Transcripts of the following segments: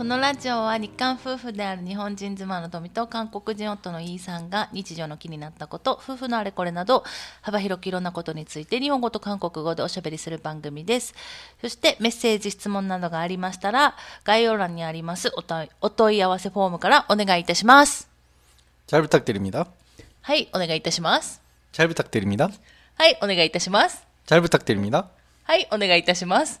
このラジオは日韓夫婦である日本人妻の富と韓国人夫のイーさんが日常の気になったこと、夫婦のあれこれなど幅広くいろんなことについて日本語と韓国語でおしゃべりする番組です。そしてメッセージ、質問などがありましたら概要欄にありますお問いお問い合わせフォームからお願いいたします。 잘 부탁드립니다. はい、お願いいたします。 잘 부탁드립니다. はい、お願いいたします。 잘 부탁드립니다. はい、お願いいたします。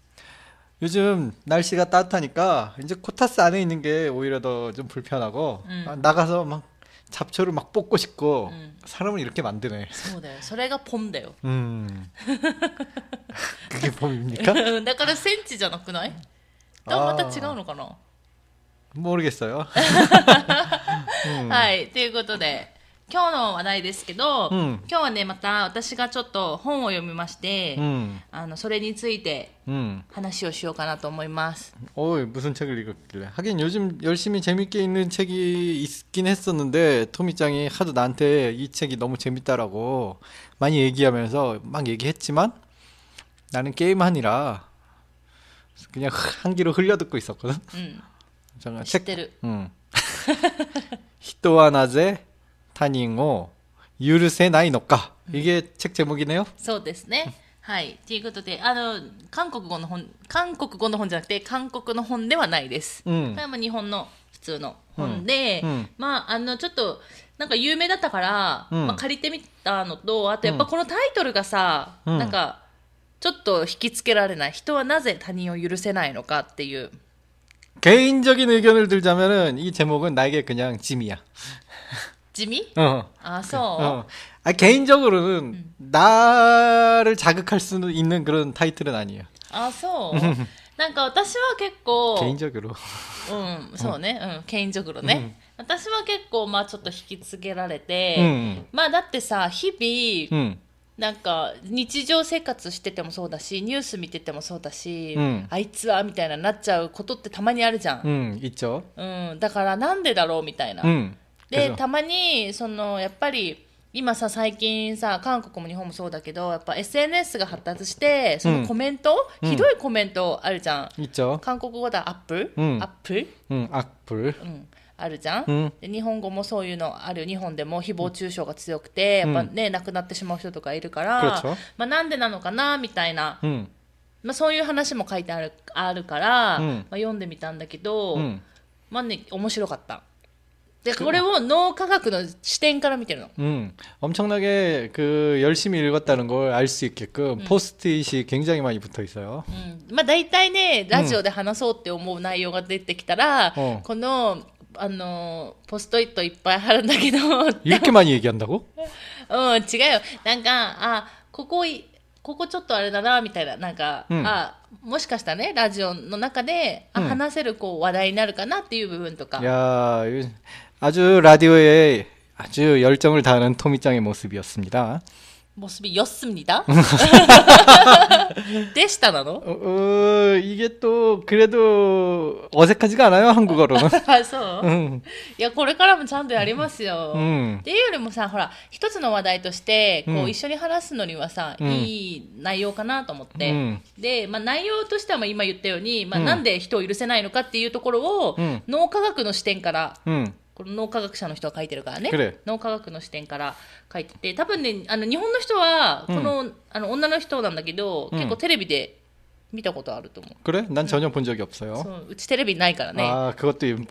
요즘 날씨가 따뜻하니까 이제 코타스 안에 있는 게 오히려 더 좀 불편하고 음. 아, 나가서 막 잡초를 막 뽑고 싶고 음. 사람을 이렇게 만드네. そうだよ。それがポンだよ。 음. 그게 봄입니까? だからセンチじゃなくないとまた違うのかな 모르겠어요. はい、ということで、 今日の話題ですけど、うん今日はね、また私がちょっと本を読みまして、 음. あのそれについて 음. 話をしようかなと思います。 어, 무슨 책을 읽었길래. 하긴 요즘 열심히 재밌게 읽는 책이 있긴 했었는데, 토미짱이 하도 나한테 이 책이 너무 재밌다라고 많이 얘기하면서 막 얘기했지만, 나는 게임하니라, 그냥 한 귀로 흘려듣고 있었거든. うん、 잠깐 知っ 책, てる。 음. 히토와 나제 타닝오 유르세 나이 노까. 이게 책 제목이네요. そうですね。はい。ということで、あの、韓国語の本、韓国語の本じゃなくて、韓国の本ではないです。うんこれはまあ日本の普通の本で、うんうんまあ、あの、ちょっと、なんか有名だったから、うんまあ、借りてみたのと、あとやっぱこのタイトルがさ、うんなんか、ちょっと引きつけられない。人はなぜ他人を許せないのかっていう。 개인적인 의견을 들자면은 이 제목은 나에게 그냥 짐이야. 地味 어. あ、そう、 어. 아, 개인적으로는 나를 자극할 수 있는 그런 타이틀은 아니에요. あ、そうなんか私は結構、 개인적으로. うん、そうね、うん、ケインジョグロね、私は結構、まあちょっと引きつけられて、 음. まあだってさ、日々、 음. なんか日常生活しててもそうだし、ニュース見ててもそうだし、うんあいつはみたいななっちゃうことってたまにあるじゃん。 음, 있죠. うん、だからなんでだろうみたいな。 음. でたまにそのやっぱり今さ最近さ韓国も日本もそうだけどやっぱ SNS が発達してそのコメント、うん、ひどいコメントあるじゃん、う。ん、韓国語だアップ、うん、アップ、うん、アップ、うん。あるじゃん、うん、で日本語もそういうのある。日本でも誹謗中傷が強くて、うん、やっぱね、亡くなってしまう人とかいるから、まあ、なんでなのかなみたいな、うん、まあ、そういう話も書いてあるあるから、まあ、読んでみたんだけど、まあね面白かった。 でこれを脳科学の視点から見てるの 음. 엄청나게 그 열심히 읽었다는 걸 알 수 있게끔 포스트잇이 굉장히 많이 붙어 있어요. うんまあ、大体ねラジオで話そうって思う内容が出てきたら、うんこのあのポストイットいっぱい貼るんだけど 이렇게 많이 얘기한다고? うん、違うよ。なんか、あ、ここい、ここちょっとあれだな、みたいな。なんか、うんあ、もしかしたらね、ラジオの中で、あ、うん話せるこう話題になるかなっていう部分とか。 야, 이- 아주 라디오에 아주 열정을 다하는 토미짱의 모습이었습니다. 모습이 였습니다. でしたなの 어, 어, 이게 또 그래도 어색하지가 않아요 한국어로는. あ、そう。 음, いや、これからもちゃんとやりますよ。 음, っていうよりもさ、ほら、一つの話題として、こう、うん一緒に話すのにはさ、うんいい内容かなと思って。うんで、まあ、内容としてはまあ今言ったように、まあ、うんなんで人を許せないのかっていうところを、うん脳科学の視点から、 음, この脳科学者の人が書いてるからねくれ脳科学の視点から書いてて多分ねあの日本の人はこの,、あの女の人なんだけど、うん結構テレビで 見たことあると思う 그래? 난 전혀 본 적이 없어요. そううちテレビないからね 아, 그것도 임-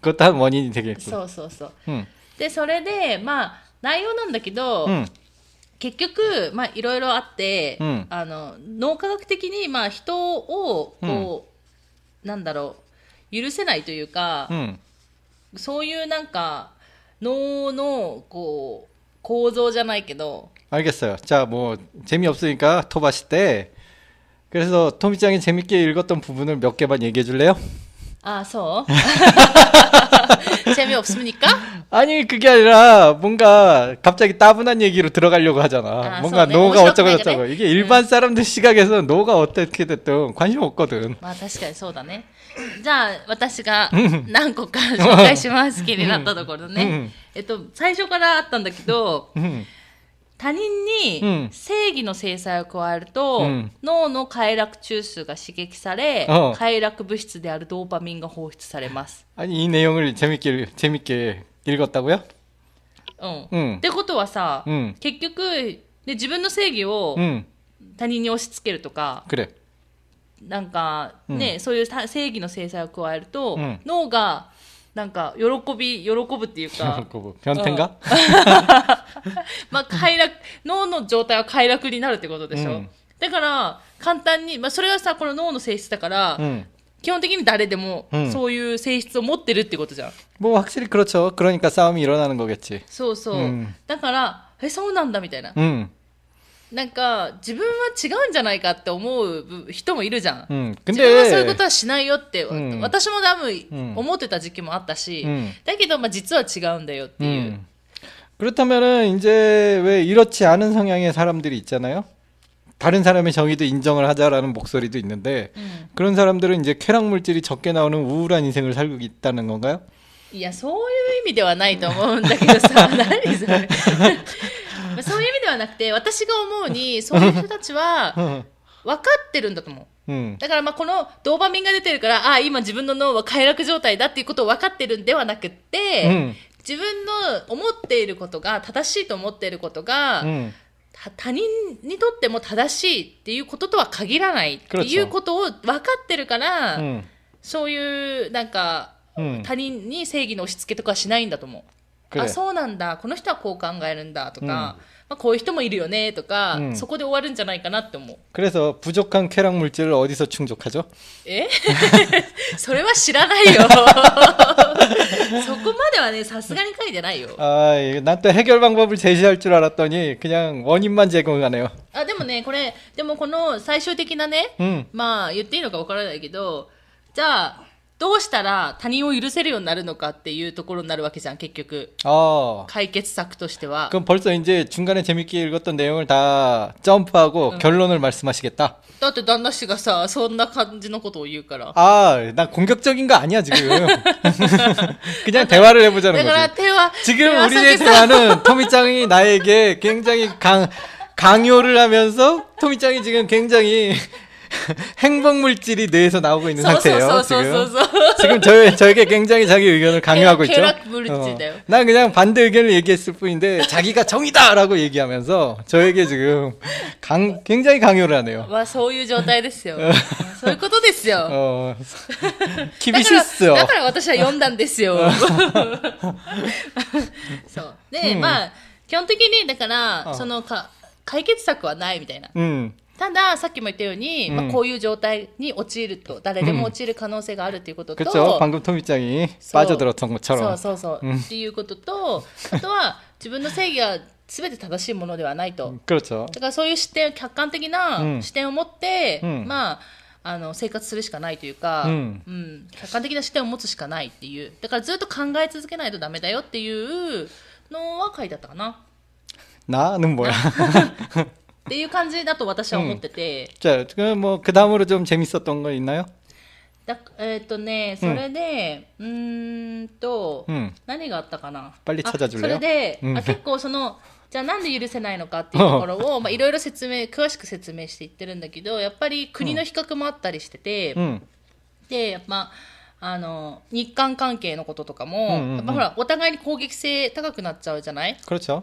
그것도 한 원인이 되겠군. そうそうそう 응. でそれでまあ内容なんだけど、 응. 結局まあいろいろあって、うんあの脳科学的にまあ人をこう、なんだろう許せないというか、 응. そういうなんか脳のこう構造じゃないけど 알겠어요. 자, 뭐 재미없으니까 토바시 때 그래서 토미짱이 재밌게 읽었던 부분을 몇 개만 얘기해 줄래요? ああそう재미없습니까 아니 그게 아니라 뭔가 갑자기 따분한 얘기로 들어가려고 하잖아. 아, 뭔가 네. 노가 오시라고 어쩌고 그래, 저쩌고. 그래? 이게 일반 사람들 시각에서 노가 어떻게 됐든 관심 없거든. まあ確かにそうだね。 じゃあ私が何個か紹介します。気になったところね。うんえっと、最初からあったんだけど、 응. 他人うんに正義の制裁を加えると、うん脳の快楽中枢が刺激され、うん快楽物質であるドーパミンが放出されます。 아니 이 내용을 재밌게 읽- 재밌게 읽었다고요? うん。うんってことはさ、うん結局で、自分の正義を 응. 他人に押し付けるとか、 그래. なんかね、そういうた正義の制裁を加えると、うん脳がなんか喜び喜ぶっていうか 그거 뭐 변태인가? まあ快楽脳の状態は快楽になるってことでしょ、うんだから簡単に、まあ、それはさこの脳の性質だから、 응. 基本的に誰でもうんそういう性質を持ってるってことじゃん、 뭐 확실히 그렇죠. 그러니까 싸움이 일어나는 거겠지. そうそう、うんだからえそうなんだみたいな、 응. なんか自分は違うんじゃないかって思う人もいるじゃん、 응. 自分はそういうこ 근데 とはしないよって、うん私も多分うん思ってた時期もあったし、うんだけどまあ実は違うんだよっていう、 음. 그렇다면은 이제 왜 이렇지 않은 성향의 사람들이 있잖아요. 다른 사람의 정의도 인정을 하자라는 목소리도 있는데 うん、 그런 사람들은 이제 쾌락 물질이 적게 나오는 우울한 인생을 살고 있다는 건가요? いやそういう意味ではないと思うんだけどさ何それ はなくて私が思うにそういう人たちは分かってるんだと思う。うん、だからまあこのドーパミンが出てるからああ今自分の脳は快楽状態だっていうことを分かってるんではなくって、うん、自分の思っていることが正しいと思っていることが、うん、他人にとっても正しいっていうこととは限らないっていうことを分かってるから、そういうなんか、他人に正義の押し付けとかしないんだと思う。あそうなんだ。この人はこう考えるんだとか、まあ、こういう人もいるよねとか、うんそこで終わるんじゃないかなって思う 그래서 부족한 쾌락 물질을 어디서 충족하죠? えそれは知らないよそこまではねさすがに書いてないよ 아, 난 또 해결 방법을 제시할 줄 알았더니 그냥 원인만 제공하네요. あでもねこれでもこの最終的なね、 응. まあ言っていいのかわからないけどじゃあ どうしたら他人を許せるようになるのかっていうところになるわけじゃん結局 아, 解決策としては 그럼 벌써 이제 중간에 재밌게 읽었던 내용을 다 점프하고 결론을 말씀하시겠다. だって旦那氏がさそんな感じのことを言うから 아, 나 공격적인 거 아니야 지금. 그냥 대화를 해보자는 だから 거지. 手は 지금 手は 우리의 避けさ 대화는 토미짱이 나에게 굉장히 강 강요를 하면서 토미짱이 지금 굉장히 행복 물질이 뇌에서 나오고 있는 そうそう 상태예요. そうそうそう 지금 そう 지금 저 저에게 굉장히 자기 의견을 강요하고 있죠. 쾌락 물질이래요. 어. 난 그냥 반대 의견을 얘기했을 뿐인데 자기가 정이다라고 얘기하면서 저에게 지금 강 굉장히 강요를 하네요. まあそういう状態ですよそういうことですよ 어, だから 厳しいっすよ.だから私は読んだんですよそうで、うんまあ基本的にだから、うんそのか解決策はないみたいな 음, たださっきも言ったように、うんまあ、こういう状態に陥ると誰でも陥る可能性があるということと、 그렇죠. 방금 토미짱이 소. 빠져들었던 そう 것처럼. そうそう、っていうこととあとは自分の正義が全て正しいものではないと、 그렇죠. だからそういう視点客観的うなん視点を持って、うんまああの生活するしかないというか、うんうん客観的な視点を持つしかないっていうだからずっと考え続けないとダメだよっていうのは書いてあったかな 나는 뭐야? っていう感じだと私は思ってて、 자, 그럼 뭐그 다음으로 좀 재밌었던 거 있나요? だえーっとねそれでうーんと、 음, 何があったかな 빨리 あ 찾아줄래요? それで、うんあ結構そのじゃあなんで許せないのかっていうところをまあいろいろ説明詳しく説明していってるんだけどやっぱり国の比較もあったりしてて、 음, でやっぱあの日韓関係のこととかも、うんうんうんやっぱほらお互いに攻撃性高くなっちゃうじゃない 그렇죠. だ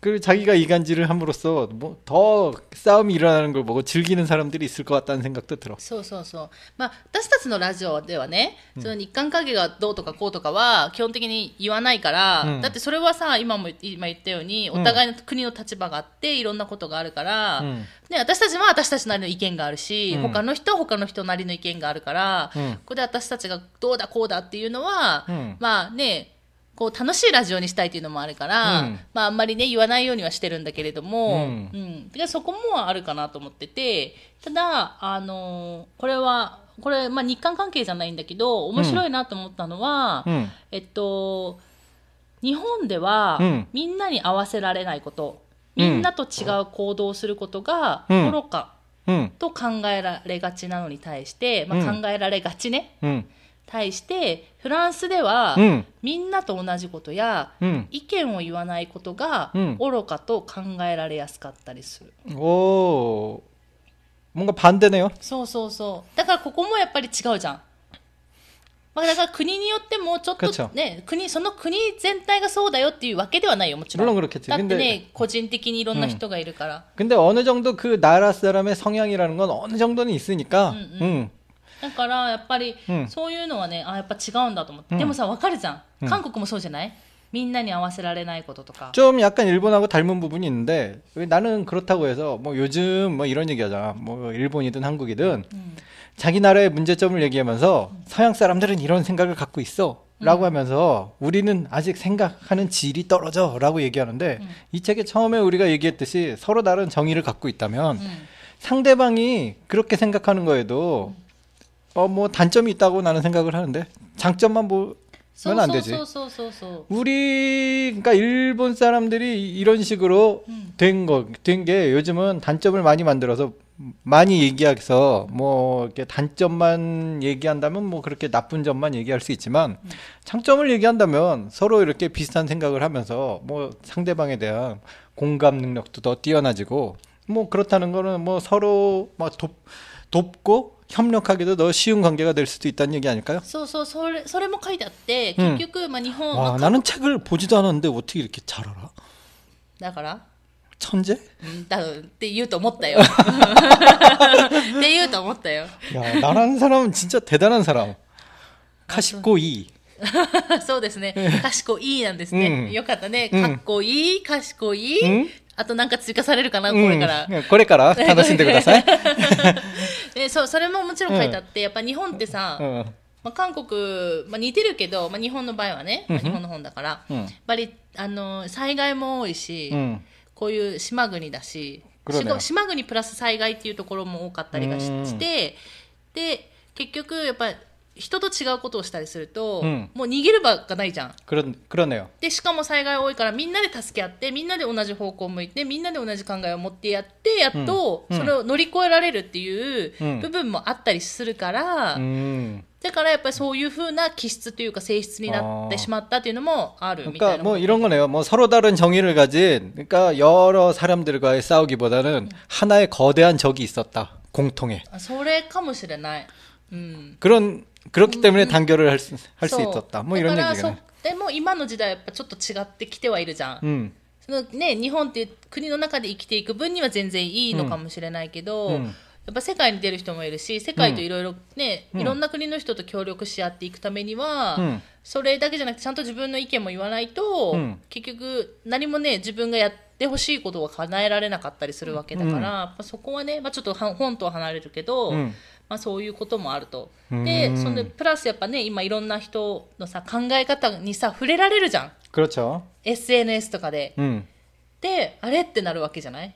그 자기가 이간질을 함으로써 뭐 더 싸움이 일어나는 걸 보고 즐기는 사람들이 있을 것 같다는 생각도 들어. そうそうそう。まあ、私たちのラジオではね、その日韓関係がどうとかこうとかは基本的に言わないから、うんだってそれはさ、今も今言ったように、お互いの国の立場があって、いろんなことがあるから、うんね、私たちは私たちなりの意見があるし、うん他の人は他の人なりの意見があるから、うんここで私たちがどうだこうだっていうのは、うんまあね、 こう楽しいラジオにしたいというのもあるから、うん、まあ、あんまりね言わないようにはしてるんだけれども、うん、うん、そこもあるかなと思っててただ、あのー、これはこれ、まあ、日韓関係じゃないんだけど面白いなと思ったのは、うん、えっと、日本では、みんなに合わせられないことみんなと違う行動をすることが愚か、と考えられがちなのに対して、まあ、考えられがちね。対してフランスでは、 음. みんなと同じことや 음. 意見を言わないことがうん愚かと考えられやすかったりする、 오. 뭔가 반대네요. そうそうそうだからここもやっぱり違うじゃん、まあ、だから国によってもちょっ그렇죠 とね国その国全体がそうだよっていうわけではないよもちろん 물론 그렇겠지. だって 근데 ね個人的にいろんな人がいるから、 근데 어느 정도 그 나라 사람의 성향이라는 건 어느 정도는 있으니까. 음, 음. だからやっぱりうんそういうのはね、あやっぱ違うんだと思って、うんでもさわかるじゃんうん韓国もそうじゃないみんなに合わせられないこととか 좀 약간 일본하고 닮은 부분이 있는데 왜 나는 그렇다고 해서 뭐 요즘 뭐 이런 얘기하잖아. 뭐 일본이든 한국이든 うん、 자기 나라의 문제점을 얘기하면서 서양 사람들은 이런 생각을 갖고 있어. 라고 하면서 우리는 아직 생각하는 질이 떨어져. 라고 얘기하는데 음. 이 책에 처음에 우리가 얘기했듯이 서로 다른 정의를 갖고 있다면 うん、 상대방이 그렇게 생각하는 거에도 어 뭐 단점이 있다고 나는 생각을 하는데 장점만 보. 면안 되지. 우리 그러니까 일본 사람들이 이런 식으로 음. 된거 된 게 요즘은 단점을 많이 만들어서 많이 얘기해서 뭐 이렇게 단점만 얘기한다면 뭐 그렇게 나쁜 점만 얘기할 수 있지만 음. 장점을 얘기한다면 서로 이렇게 비슷한 생각을 하면서 뭐 상대방에 대한 공감 능력도 더 뛰어나지고 뭐 그렇다는 거는 뭐 서로 막 돕, 돕고 협력하기도 더 쉬운 관계가 될 수도 있다는 얘기 아닐까요? そうそうそれそれも書いてあってうん結局、まあ、日本 와 は 나는 책을 보지도 않았는데 어떻게 이렇게 잘 알아? だから、 천재? うん、だって言うと思ったよって言うと思ったよ 야, 나라는 사람은 진짜 대단한 사람. 카시코 이. そうですね賢いなんですね、うんよかったねうんかっこいい賢い、うん あとなんか追加されるかな、これから、うん、これから？楽しんでください。そうそれももちろん書いてあって、やっぱ日本ってさ、うん。まあ、韓国、まあ、似てるけど、まあ、日本の場合はね、まあ、日本の本だから、うん、やっぱりあの災害も多いし、うん、こういう島国だし、ね、島国プラス災害っていうところも多かったりがしてで結局やっぱり人と違うことをしたりすると、うんもう逃げる場がないじゃん。 그러, 그러네요. で、しかも災害多いからみんなで助け合って、みんなで同じ方向を向いて、みんなで同じ考えを持ってやって、やっとうんそれを乗り越えられるっていううん部分もあったりするから、 음. だからやっぱりそういう風な気質というか性質になってしまったっていうのもあるみた 그러니까 いな。 뭐 이런 거네요. 뭐 서로 다른 정의를 가진 그러니까 여러 사람들과의 싸우기보다는 하나의 거대한 적이 있었다. 공통의. あそれかもしれない。うん。 그런 그렇기 때문에 단결을 할 수 할 수 そう 있었다. 뭐 이런 だから 얘기가. そでも今の時代はやっぱちょっと違ってきてはいるじゃん。 음. そのね、日本っていう国の中で生きていく分には全然いいのかもしれないけど、うんやっぱ世界に出る人もいるし世界といろいろね、うんいろんな国の人と協力し合っていくためには、うんそれだけじゃなくてちゃんと自分の意見も言わないと、うん結局何もね自分がやってほしいことは叶えられなかったりするわけだから、うんやっぱそこはね、まあ、ちょっとは本とは離れるけど、うん まあ、そういうこともあると。うんでそんでプラスやっぱね今いろんな人のさ考え方にさ触れられるじゃん 그렇죠. SNS とかで。 음. であれってなるわけじゃない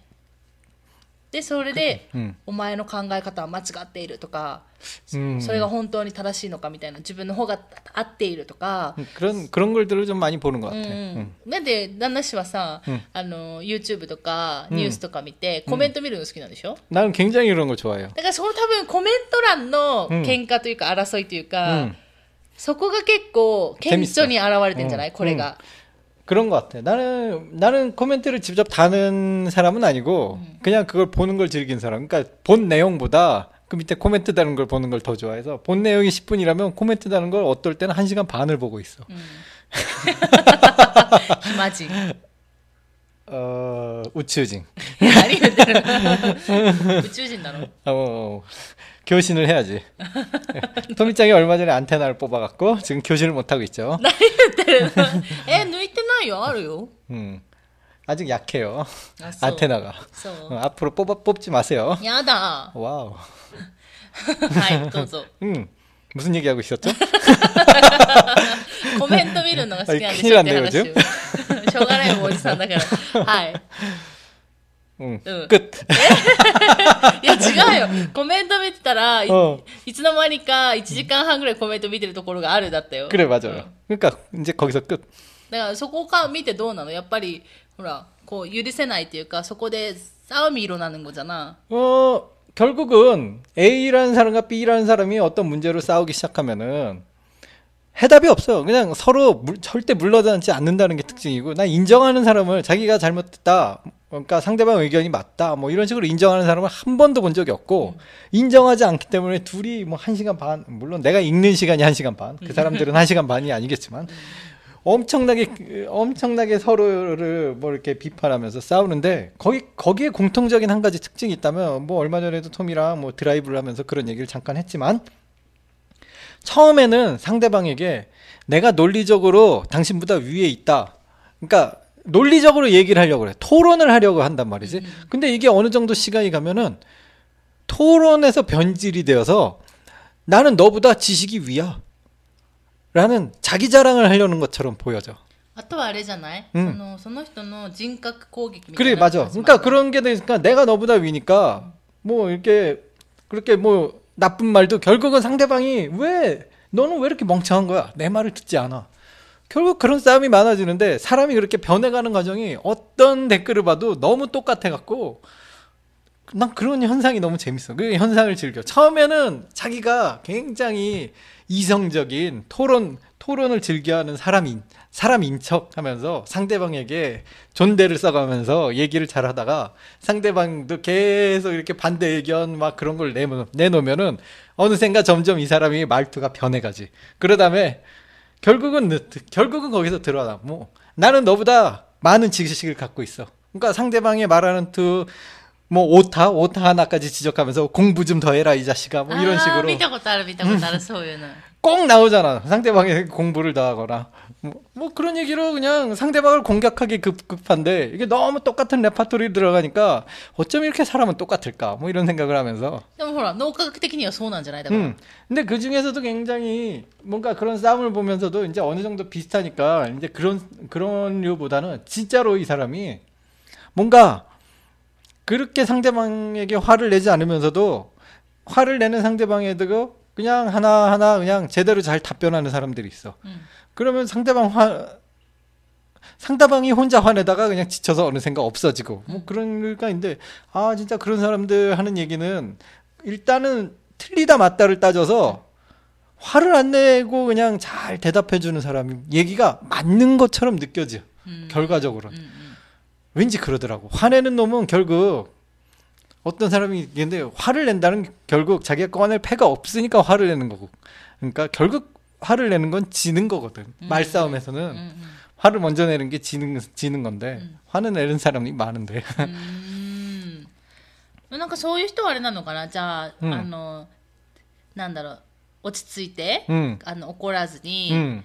でそれで、うんお前の考え方は間違っているとか、うんそれが本当に正しいのかみたいな自分の方が合っているとか、 그런 그런 걸들을 좀 많이 보는 것 うん 같아. うんなんで旦那氏はさ、うんあの YouTube とかうんニュースとか見て、コメント見るの好きなんでしょ、 나는 굉장히 그런 걸 좋아해요. だからその多分コメント欄のうん喧嘩というか争いというか、 음. そこが結構顕著に現れてんじゃない、うんこれが、 그런 것 같아. 나는 나는 코멘트를 직접 다는 사람은 아니고 음. 그냥 그걸 보는 걸 즐긴 사람. 그러니까 본 내용보다 그 밑에 코멘트 다는 걸 보는 걸 더 좋아해서 본 내용이 10분이라면 코멘트 다는 걸 어떨 때는 1시간 반을 보고 있어. 음. 힘하지. 어, 우츠징. 아니 우츠징 나로. 어, 어, 어. 교신을 해야지. 예. 토미짱이 얼마 전에 안테나를 뽑아갖고 지금 교신을 못하고 있죠. 나이 네. 때는 에 누이트 いてないよあるよ 음, 아직 약해요. あそう 안테나가. そう 어, 앞으로 뽑아 뽑지 마세요. やだ 와우. はいどうぞ 음, 무슨 얘기하고 있었죠? コメント見るのが好きなんでしあょって話を気になんだよしょうがないおじさんだからはい 응. 응. 끝. いや違うよコメント見てたらい,、うんいつの間にか1時間半ぐらいコメント見てるところがあるだったよ 그래 맞아요. 그러니까 이제 거기서 끝. だからそこから見てどうなのやっぱりほらこう許せないっていうかそこで싸움이일어나는거잖아 어 결국은 A라는 사람과 B라는 사람이 어떤 문제로 싸우기 시작하면은 해답이 없어요. 그냥 서로 물- 절대 물러나지 않는다는 게 특징이고, 난 인정하는 사람을 자기가 잘못했다, 그러니까 상대방 의견이 맞다, 뭐 이런 식으로 인정하는 사람을 한 번도 본 적이 없고, 인정하지 않기 때문에 둘이 뭐 한 시간 반, 물론 내가 읽는 시간이 한 시간 반, 그 사람들은 한 시간 반이 아니겠지만, 엄청나게 엄청나게 서로를 뭐 이렇게 비판하면서 싸우는데 거기 거기에 공통적인 한 가지 특징이 있다면 뭐 얼마 전에도 톰이랑 뭐 드라이브를 하면서 그런 얘기를 잠깐 했지만 처음에는 상대방에게 내가 논리적으로 당신보다 위에 있다. 그러니까 논리적으로 얘기를 하려고 그래. 토론을 하려고 한단 말이지. 근데 이게 어느 정도 시간이 가면은 토론에서 변질이 되어서 나는 너보다 지식이 위야. 라는 자기 자랑을 하려는 것처럼 보여져. あとはあれじゃない、うんそのその人の人格攻撃みたい 그래 なのが 맞아. 始まる 그러니까 그런 게 되니까 내가 너보다 위니까 뭐 이렇게 그렇게 뭐 나쁜 말도 결국은 상대방이 왜 너는 왜 이렇게 멍청한 거야? 내 말을 듣지 않아. 결국 그런 싸움이 많아지는데 사람이 그렇게 변해가는 과정이 어떤 댓글을 봐도 너무 똑같아 갖고 난 그런 현상이 너무 재밌어. 그 현상을 즐겨. 처음에는 자기가 굉장히 이성적인 토론 토론을 즐겨하는 사람인 사람인 척하면서 상대방에게 존대를 써가면서 얘기를 잘하다가 상대방도 계속 이렇게 반대 의견 막 그런 걸 내놓, 내놓으면은 어느샌가 점점 이 사람이 말투가 변해가지. 그러다음에 결국은 늦- 결국은 거기서 드러나. 뭐 나는 너보다 많은 지식을 갖고 있어. 그러니까 상대방이 말하는 그 뭐 오타 오타 하나까지 지적하면서 공부 좀 더 해라 이 자식아 뭐 이런 あー 식으로 見たことある見たことあるそういうの 꼭 나오잖아. 상대방이 공부를 더 하거나. 뭐, 뭐 그런 얘기로 그냥 상대방을 공격하기 급급한데 이게 너무 똑같은 레파토리 들어가니까 어쩜 이렇게 사람은 똑같을까? 뭐 이런 생각을 하면서. でもほら脳科学的にはそうなんじゃないだから、 음. 근데 그 중에서도 굉장히 뭔가 그런 싸움을 보면서도 이제 어느 정도 비슷하니까 이제 그런 그런 류보다는 진짜로 이 사람이 뭔가 그렇게 상대방에게 화를 내지 않으면서도 화를 내는 상대방에게도 그냥 하나하나 그냥 제대로 잘 답변하는 사람들이 있어. 음. 그러면 상대방 화 상대방이 혼자 화내다가 그냥 지쳐서 어느샌가 없어지고 뭐 음. 그런 걸까 인데 아 진짜 그런 사람들 하는 얘기는 일단은 틀리다 맞다를 따져서 화를 안 내고 그냥 잘 대답해 주는 사람 얘기가 맞는 것처럼 느껴져 음. 결과적으로 음. 음. 왠지 그러더라고 화내는 놈은 결국 어떤 사람이 있는데 화를 낸다는 게 결국 자기가 꺼낼 패가 없으니까 화를 내는 거고 그러니까 결국 화를 내는 건 지는 거거든 음. 말싸움에서는 うんうん 화를 먼저 내는 게 지는 지는 건데 음. 화는 내는 사람이 많은데 うーんなんかそういう人はあれなのかなじゃあ、うんあのなんだろう落ち着いて、 응, あの怒らずに、 응,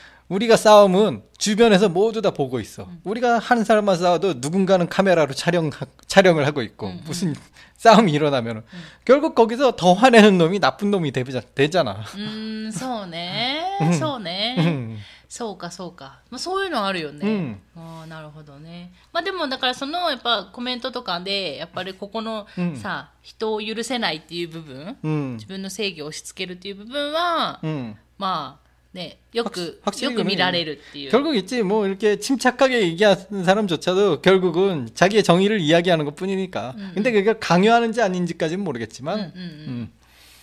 음. 우리가 싸움은 주변에서 모두 다 보고 있어. 우리가 하는 사람만 싸워도 누군가는 카메라로 촬영 촬영을 하고 있고 무슨 싸움이 일어나면 결국 거기서 더 화내는 놈이 나쁜 놈이 되자, 되잖아. うーんそうねそうね 음. そうかそうか、まあ、そういうのあるよね、うんああなるほどねまあでもだからそのやっぱコメントとかでやっぱりここのうんさ、人を許せないっていう部分 음. 自分の正義を押し付けるっていう部分は、 음. まあ ねよく 확실히 よく見られるっていう 결국 있지 뭐 이렇게 침착하게 얘기하는 사람조차도 결국은 자기의 정의를 이야기하는 것뿐이니까. 근데 그게 강요하는지 아닌지까지는 うんうん 모르겠지만. うん、 음.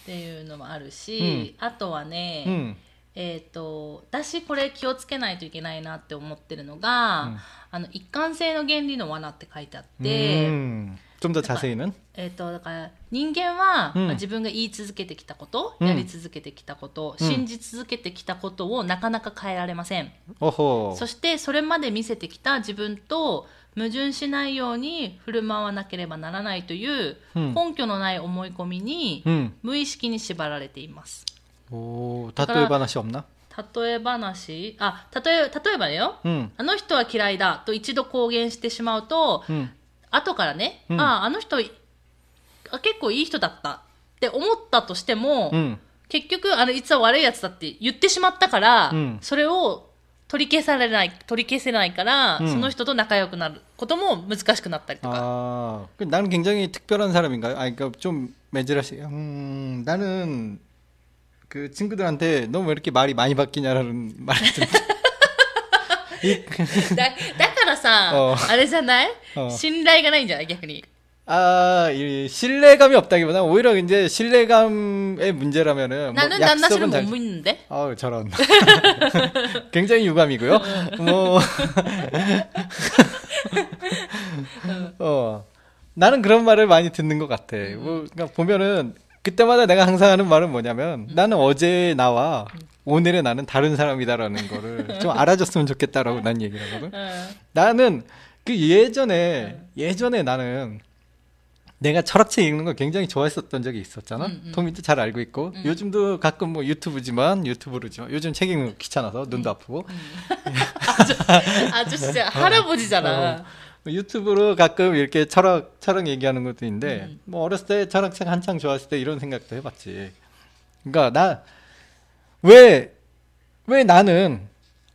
っていうのもあるし、あとはね、 음. えっ、と私これ気をつけないといけないなって思ってるのが、あの一貫性の原理の罠って書いてあって、 음. 좀 더 자세히는 えっ、とだから人間は、うんまあ自分が言い続けてきたこと、うんやり続けてきたこと、うん信じ続けてきたことをなかなか変えられません、 어허. そしてそれまで見せてきた自分と矛盾しないように振る舞わなければならないといううん根拠のない思い込みに 음. 無意識に縛られています。 오, 그러니까- 다투의 바나시 없나? 例え話あ例え例えばだよ、 음. あの人は嫌いだと一度公言してしまうと 음. 後からね、うんああの人あ結構いい人だったって思ったとしても、 음. 結局あのいつは悪いやつだって言ってしまったから、うんそれを取り消されない取り消せないから、うんその人と仲良くなることも難しくなったりとか、 아, 그 나는 굉장히 특별한 사람인가요? 아, 그러니까 좀 매질하시. 음, 나는 그 친구들한테 너 왜 이렇게 말이 많이 바뀌냐라는 말을 듣. 이, だだから さ、おあれじゃない、お信頼がないんじゃない逆に 아, 이 신뢰감이 없다기보다 오히려 이제 신뢰감의 문제라면은 뭐 나는 난 사실 약속은 못 잘. 믿는데 아우 저런. 굉장히 유감이고요. 뭐 어. 나는 그런 말을 많이 듣는 것 같아. 뭐 그러니까 보면은 그때마다 내가 항상 하는 말은 뭐냐면 음. 나는 어제 나와 음. 오늘의 나는 다른 사람이다라는 거를 좀 알아줬으면 좋겠다라고 난 얘기를 하거든. 어. 나는 그 예전에 음. 예전에 나는 내가 철학책 읽는 걸 굉장히 좋아했었던 적이 있었잖아. 음, 음. 토미도 잘 알고 있고 음. 요즘도 가끔 뭐 유튜브지만 유튜브로죠. 요즘 책 읽는 거 귀찮아서 눈도 아프고. 아주 아주 진짜 어. 할아버지잖아. 어, 어. 유튜브로 가끔 이렇게 철학 철학 얘기하는 것도 있는데 음. 뭐 어렸을 때 철학책 한창 좋아했을 때 이런 생각도 해봤지. 그러니까 나 왜 왜 나는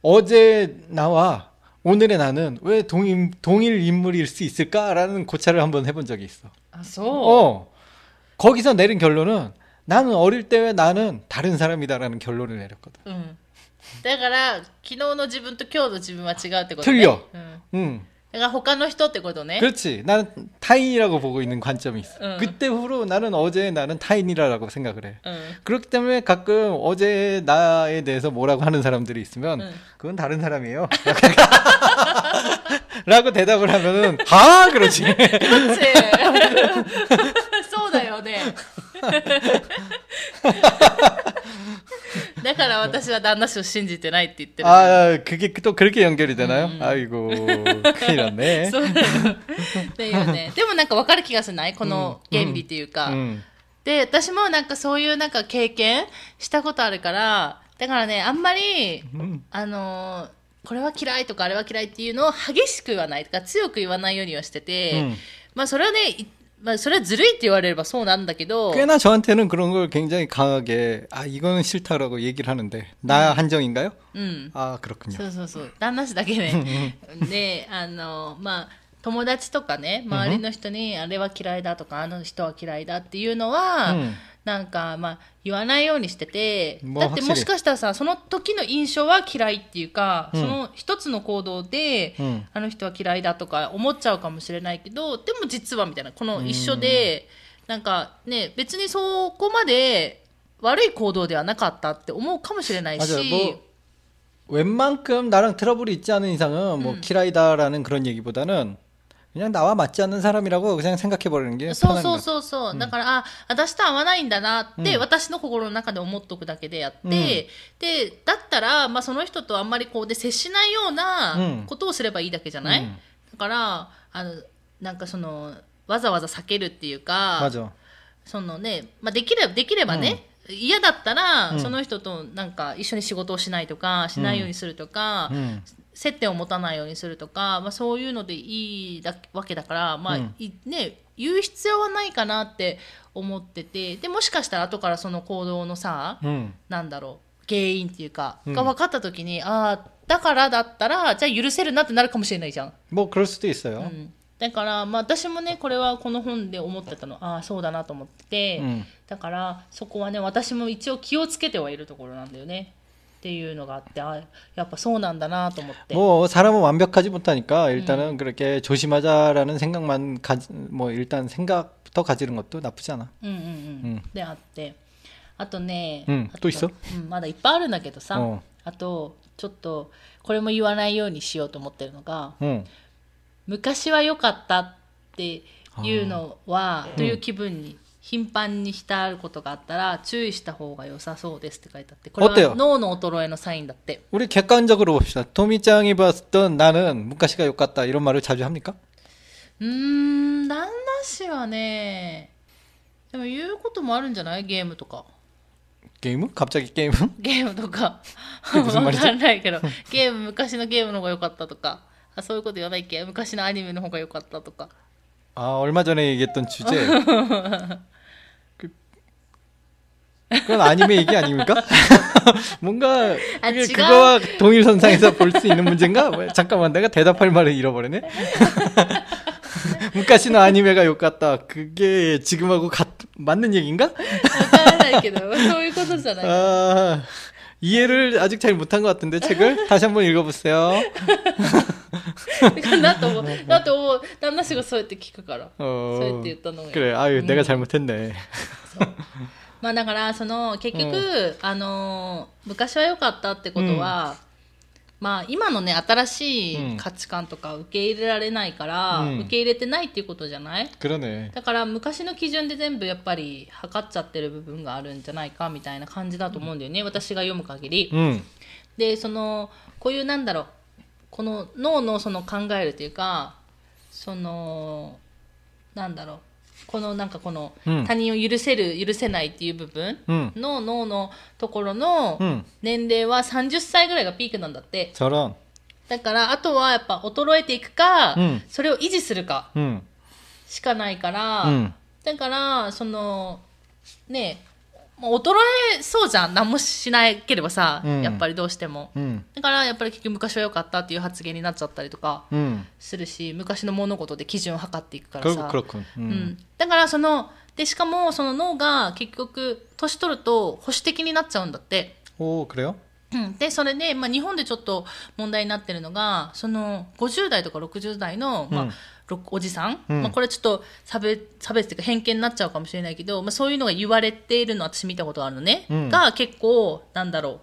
어제 나와 오늘의 나는 왜 동일 동일 인물일 수 있을까라는 고찰을 한번 해본 적이 있어. あそう、 어 거기서 내린 결론은 나는 어릴 때의 나는 다른 사람이다라는 결론을 내렸거든. うん、だから昨日の自分と今日の自分は違うってこと 틀 ね、 려 うん、 응. だから他の人ってことね 그렇지. 나는 타인이라고 보고 있는 관점이 있어. 응. 그때 후로 나는 어제 나는 타인이라고 생각을 해. うん、 그렇기 때문에 가끔 어제 나에 대해서 뭐라고 하는 sa람들이 있으면 응. 그건 다른 사람이에요. 라고 대답을 하면은 아 그러지. そうだよね だから私は旦那氏を信じてないって言ってる 아 그게 또 그렇게 연결이 되나요? 아이고 큰일 났네. そうだよだよねでもなんか分かる気がしないこの原理っていうか、 음. で私もなんかそういうなんか経験したことあるからだからねあんまり 음. あのーこれは嫌いとかあれは嫌いっていうのを激しく言わないとか強く言わないようにはしてて、 음. まあそれはね、い まあ、それはずるいって言われればそうなんだけど 꽤나 저한테는 그런 걸 굉장히 강하게 아 이거는 싫다라고 얘기를 하는데 나 한정인가요? うん、 아 그렇군요. そうそうそう旦那氏だけねであのまあ 友達とかね周りの人にあれは嫌いだとかあの人は嫌いだっていうのは、うんなんかまあ言わないようにしててもうだってもしかしたらさその時の印象は嫌いっていうか、うんその一つの行動で、うんあの人は嫌いだとか思っちゃうかもしれないけどでも実はみたいなこの一緒で、なんかね別にそこまで悪い行動ではなかったって思うかもしれないし 맞아요. 뭐 웬만큼 나랑 트러블이 있지 않은 이상은 뭐 음. 키라이다라는 그런 얘기보다는 그냥 나와 맞지 않는 사람이라고 그냥 생각해 버리는 게 そう 편한 そう 거. そうそう。だから、あ、私と合わないんだなって、うん私の心の中で思っとくだけであって、うんで、だったら、まあ、その人とあんまりこうで接しないよううなんことをすればいいだけじゃない、うんだから、あの、なんかその、わざわざ避けるっていうか、 맞아. そのね、まあ、できれば、できればね、嫌だったら、うんその人となんか一緒に仕事をしないとか、しないようにするとか、 음. 接点を持たないようにするとか、まあ、そういうのでいいだわけだから、まあ、うん、ね、言う必要はないかなって思っててでもしかしたら後からその行動のさ、うん、なんだろう原因っていうか、が分かった時にああだからだったらじゃあ許せるなってなるかもしれないじゃん。もうクロスティーしよ、うん。だから、まあ、私もねこれはこの本で思ってたの。ああそうだなと思ってて、うん、だからそこはね私も一応気をつけてはいるところなんだよね。っていうのがあってあやっぱそうなんだなと思って。 뭐 사람은 완벽하지 못하니까 일단은 그렇게 조심하자라는 생각만 가, 뭐 일단 생각부터 가지는 것도 나쁘지 않아. うんうんうんうんであってあとね、うんあどうしたうん、まだいっぱいあるんだけどさ、うんあとちょっとこれも言わないようにしようと思ってるのが 응. 昔は良かったっていうのはーという気分に 頻繁に浸ることがあったら注意した方が良さそうですって書いてあってこれ 어때요 は脳の衰えのサインだって 우리 객관적으로 봅시다. 토미짱이 봤던 나는 문가시가 욕 같다 이런 말을 자주 합니까? うーん旦那氏はねでも言うこともあるんじゃないゲームとか 게임은? 갑자기 게임은? ゲームとかえ무슨 わ 말이지 かんないけどゲーム昔のゲームの方が良かったとかあそういうこと言わないっけ昔のアニメの方が良かったとか 아 얼마 전에 얘기했던 주제. 그, 그건 아니메 얘기 아닙니까? 뭔가 아, 그게 지가- 그거와 동일선상에서 볼 수 있는 문제인가? 뭐, 잠깐만 내가 대답할 말을 잃어버리네. 문가시는 아니메가 욕 같다. 그게 지금하고 같, 맞는 얘기인가? わからないけどそういうことじゃない 아, 이해를 아직 잘 못한 것 같은데 책을 다시 한번 읽어보세요. だと思うだって思う旦那氏がそうやって聞くから 어, そうやって言ったのが 그래, 아유 내가 잘못했네. まあだからその結局、うん、あの昔は良かったってことは、うん、まあ今のね新しい価値観とか受け入れられないから、うん、受け入れてないっていうことじゃない、だから昔の基準で全部やっぱり測っちゃってる部分があるんじゃないかみたいな感じだと思うんだよね、私が読む限り。でそのこういうなんだろうこの脳のその考えるというかそのなんだろうこのなんかこの他人を許せる、許せないっていう部分の脳のところの年齢は30歳ぐらいがピークなんだって。そだからあとはやっぱ衰えていくか、それを維持するかしかないから、だからそのねもう衰えそうじゃん何もしなければさ、うんやっぱりどうしても 음, だからやっぱり結局昔は良かったっていう発言になっちゃったりとか 음. するし昔の物事で基準を測っていくからさ 그렇, 그렇군. う 음. ん、だからそのでしかもその脳が結局年取ると保守的になっちゃうんだって。 오, 그래요? うん、でそれで、まあ、日本でちょっと問題になってるのがその50代とか60代の、まあうんろ おじさん、うん、まあ、これちょっと差別差別というか偏見になっちゃうかもしれないけど、まあ、そういうのが言われているの私見たことあるのね、うん、が結構なんだろう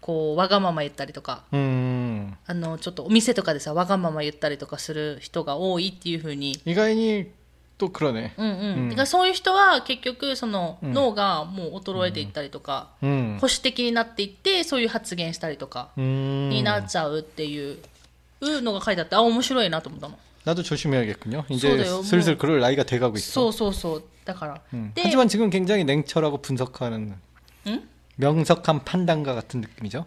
こうわがまま言ったりとか。あのちょっとお店とかでさわがまま言ったりとかする人が多いっていうふうに。意外にとくらね、うんうん。うん、そういう人は結局その脳がもう衰えていったりとか、うん。うん、保守的になっていってそういう発言したりとかになっちゃうっていうのが書いてあってあ面白いなと思ったの。 나도 조심해야겠군요. 이제 슬슬 그럴 나이가 돼가고 있어. 소소소. 그러니까. 음. 하지만 지금 굉장히 냉철하고 분석하는 응? 명석한 판단과 같은 느낌이죠.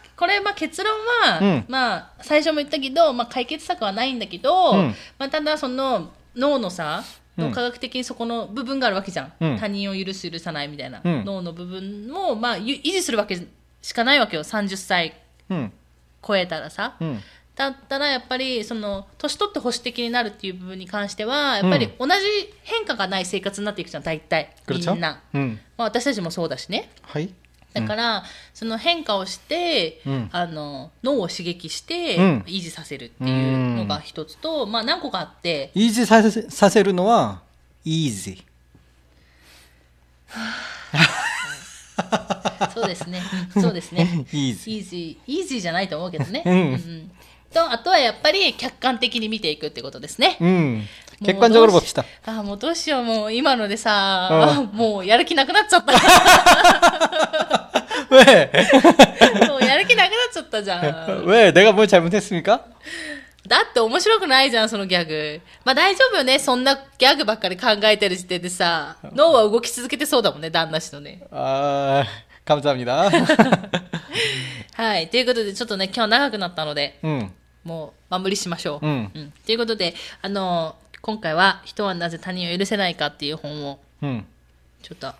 これ、まあ、結論は、うん、まあ、最初も言ったけど、まあ、解決策はないんだけど、うん、まあ、ただその脳のさ科学的にそこの部分があるわけじゃん、うん、他人を許す許さないみたいな、脳の部分も、まあ、維持するわけしかないわけよ。30歳超えたらさ。だったらやっぱりその年取って保守的になるっていう部分に関してはやっぱり同じ変化がない生活になっていくじゃん大体。みんな、うん。まあ、私たちもそうだしね、はい、だから、うん、その変化をして、うん、あの脳を刺激して、うん、維持させるっていうのが一つと、まあ何個かあって。維持させさせるのはイージーそうですね。そうですね。イージーイージーじゃないと思うけどね、うん。と、あとはやっぱり客観的に見ていくってことですね。 음. もう 객관적으로 どうし 봅시다. あーもうどうしよう、もう今のでさ、もうやる気なくなっちゃった。 왜? もうやる気なくなっちゃったじゃん。 왜? 내가 뭘 잘못했습니까? だって面白くないじゃん、そのギャグ。まあ大丈夫よね、そんなギャグばっかり考えてる時点でさ、脳は動き続けてそうだもんね、旦那氏のね。 아, 감사합니다. はい。ということで、ちょっとね、今日長くなったので、 음. もう、守り、しましょう。うん。うん、ということで、あの、今回は、人はなぜ他人を許せないかっていう本を、うん。ちょっと、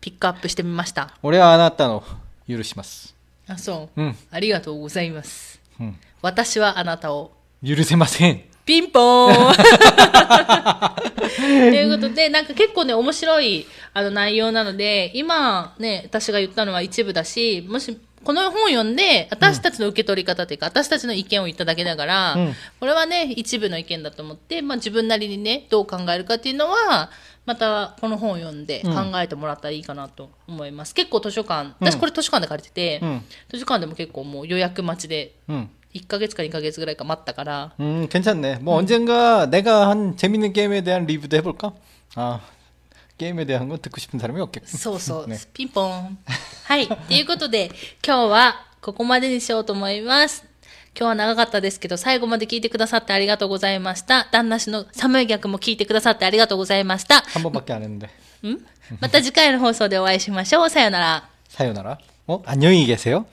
ピックアップしてみました。俺はあなたの、許します。あ、そう。うん。ありがとうございます。うん。私はあなたを。許せません。ピンポーン ということで、なんか結構ね、面白いあの内容なので、今ね、私が言ったのは一部だし、もしこの本を読んで、私たちの受け取り方というか、私たちの意見を言っただけだから、うんこれはね、一部の意見だと思って、まあ自分なりにね、どう考えるかっていうのは、またこの本を読んで考えてもらったらいいかなと思います。結構図書館、私これ図書館で借りてて、 음. 図書館でも結構もう予約待ちで、 음. 1ヶ月か2ヶ月ぐらいか待ったから、 음, 괜찮네. 뭐 언젠가 내가 한 재밌는 게임에 대한 리뷰도 해볼까? 아, 게임에 대한 건 듣고 싶은 사람이 없겠고. そうそう、ねピンポン。はい。ということで、今日はここまでにしようと思います。今日は長かったですけど、最後まで聞いてくださってありがとうございました。旦那氏の寒い逆も聞いてくださってありがとうございました。 한 번밖에 안 했는데. んまた次回の放送でお会いしましょう。さよなら。 사요나라. 어? 안녕히 계세요.